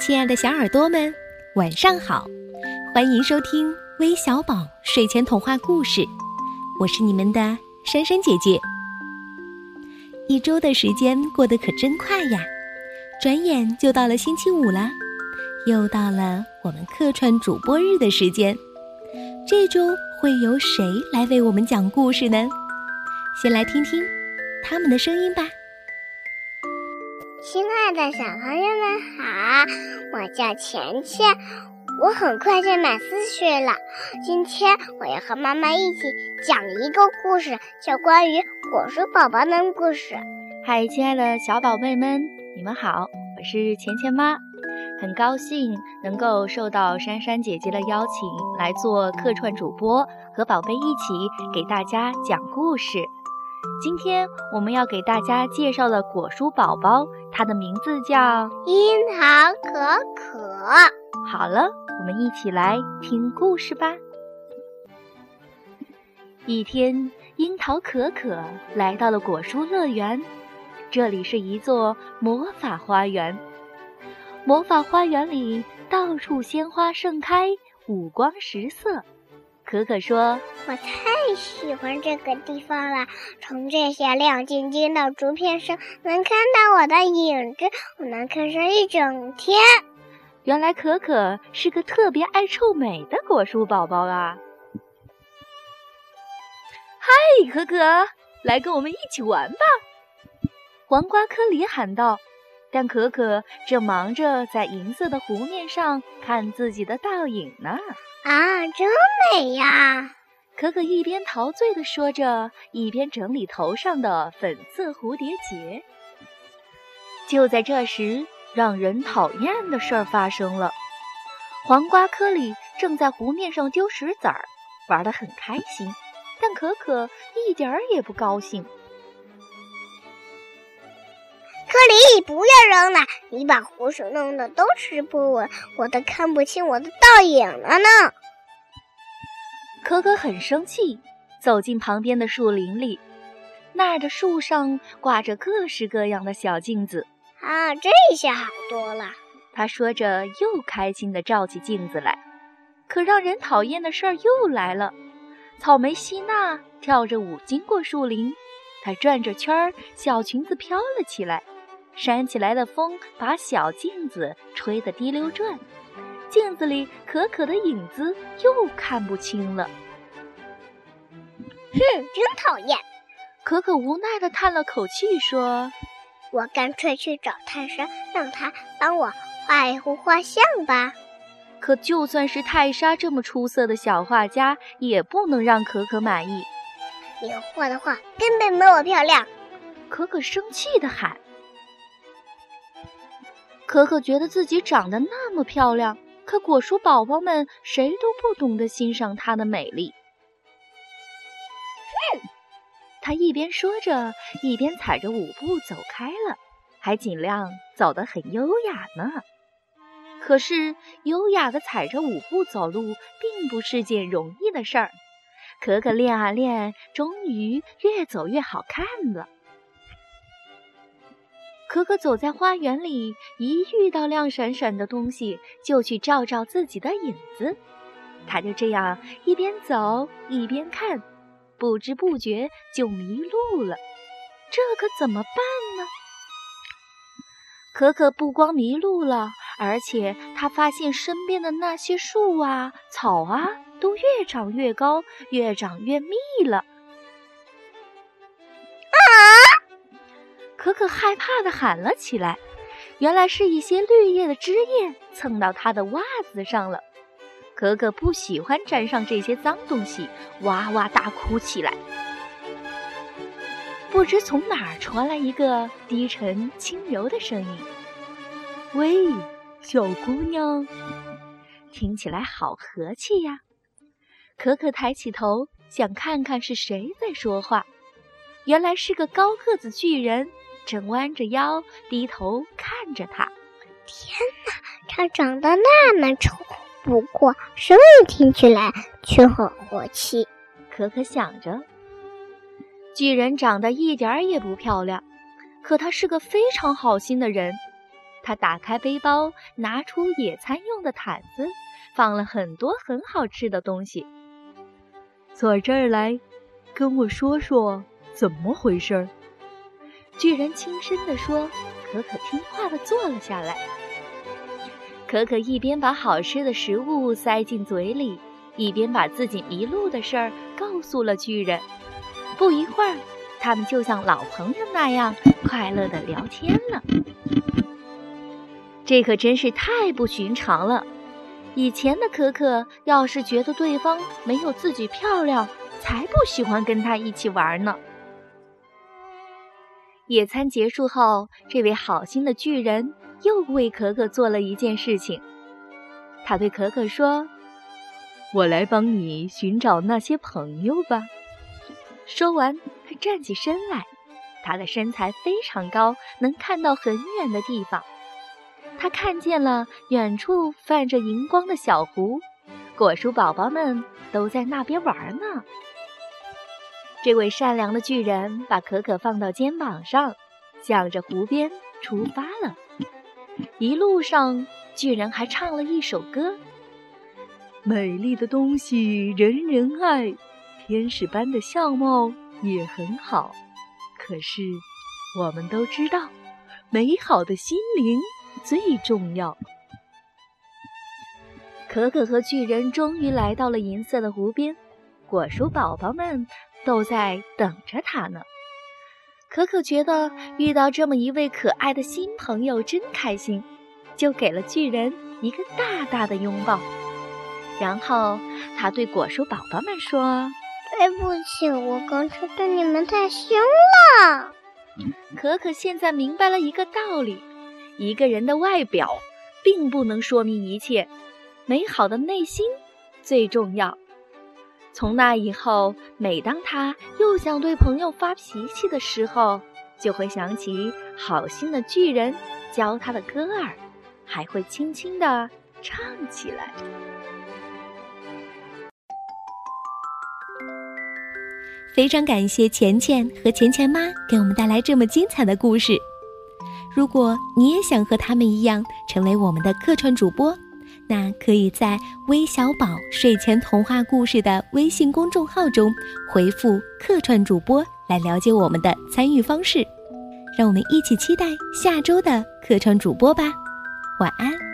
亲爱的小耳朵们，晚上好！欢迎收听微小宝睡前童话故事，我是你们的珊珊姐姐。一周的时间过得可真快呀，转眼就到了星期五了，又到了我们客串主播日的时间。这周会由谁来为我们讲故事呢？先来听听他们的声音吧。亲爱的小朋友们好，我叫钱钱，我很快就满四岁了。今天我要和妈妈一起讲一个故事，叫关于果树宝宝的故事。嗨，亲爱的小宝贝们，你们好，我是钱钱妈，很高兴能够受到珊珊姐姐的邀请来做客串主播，和宝贝一起给大家讲故事。今天我们要给大家介绍的果蔬宝宝，它的名字叫樱桃可可。好了，我们一起来听故事吧。一天，樱桃可可来到了果蔬乐园，这里是一座魔法花园。魔法花园里到处鲜花盛开，五光十色。可可说：“我太喜欢这个地方了，从这些亮晶晶的竹片上能看到我的影子，我能看上一整天。”原来可可是个特别爱臭美的果蔬宝宝啊！嗨，可可，来跟我们一起玩吧！黄瓜颗里喊道。但可可正忙着在银色的湖面上看自己的倒影呢。啊，真美呀！可可一边陶醉地说着，一边整理头上的粉色蝴蝶结。就在这时，让人讨厌的事儿发生了。黄瓜颗里正在湖面上丢石子儿，玩得很开心，但可可一点儿也不高兴。克里，不要扔了！你把湖水弄得都吃不稳，我都看不清我的倒影了呢。可可很生气，走进旁边的树林里，那儿的树上挂着各式各样的小镜子。啊，这下好多了。他说着，又开心地照起镜子来。可让人讨厌的事儿又来了。草莓希娜跳着舞经过树林，她转着圈儿，小裙子飘了起来。扇起来的风把小镜子吹得滴溜转，镜子里可可的影子又看不清了。哼，真讨厌！可可无奈地叹了口气，说：“我干脆去找泰莎，让她帮我画一幅画像吧。”可就算是泰莎这么出色的小画家，也不能让可可满意。你画的画根本没我漂亮！可可生气地喊。可可觉得自己长得那么漂亮，可果蔬宝宝们谁都不懂得欣赏她的美丽。哼！她一边说着，一边踩着舞步走开了，还尽量走得很优雅呢。可是，优雅的踩着舞步走路并不是件容易的事儿。可可练啊练，终于越走越好看了。可可走在花园里，一遇到亮闪闪的东西，就去照照自己的影子。他就这样一边走一边看，不知不觉就迷路了。这可怎么办呢？可可不光迷路了，而且他发现身边的那些树啊、草啊，都越长越高，越长越密了。可可害怕地喊了起来，原来是一些绿叶的枝叶蹭到他的袜子上了。可可不喜欢沾上这些脏东西，哇哇大哭起来。不知从哪儿传来一个低沉轻柔的声音：“喂，小姑娘，听起来好和气呀。”可可抬起头，想看看是谁在说话，原来是个高个子巨人。正弯着腰低头看着他，天哪，他长得那么丑，不过声音听起来却很和气。可可想着，巨人长得一点儿也不漂亮，可他是个非常好心的人。他打开背包，拿出野餐用的毯子，放了很多很好吃的东西。坐这儿来，跟我说说怎么回事儿。巨人轻声地说：“可可听话地坐了下来。”可可一边把好吃的食物塞进嘴里，一边把自己迷路的事儿告诉了巨人。不一会儿，他们就像老朋友那样快乐地聊天了。这可真是太不寻常了。以前的可可要是觉得对方没有自己漂亮，才不喜欢跟他一起玩呢。野餐结束后，这位好心的巨人又为可可做了一件事情。他对可可说：“我来帮你寻找那些朋友吧。”说完，他站起身来。他的身材非常高，能看到很远的地方。他看见了远处泛着荧光的小湖，果树宝宝们都在那边玩呢。这位善良的巨人把可可放到肩膀上，向着湖边出发了。一路上，巨人还唱了一首歌：“美丽的东西人人爱，天使般的相貌也很好。可是，我们都知道，美好的心灵最重要。”可可和巨人终于来到了银色的湖边，果蔬宝宝们。都在等着他呢。可可觉得遇到这么一位可爱的新朋友真开心，就给了巨人一个大大的拥抱。然后他对果蔬宝宝们说：“对不起，我刚才对你们太凶了。”可可现在明白了一个道理：一个人的外表并不能说明一切，美好的内心最重要。从那以后，每当他又想对朋友发脾气的时候，就会想起好心的巨人教他的歌儿，还会轻轻地唱起来。非常感谢钱钱和钱钱妈给我们带来这么精彩的故事。如果你也想和他们一样成为我们的客串主播，那可以在微小宝睡前童话故事的微信公众号中回复“客串主播”来了解我们的参与方式。让我们一起期待下周的客串主播吧。晚安。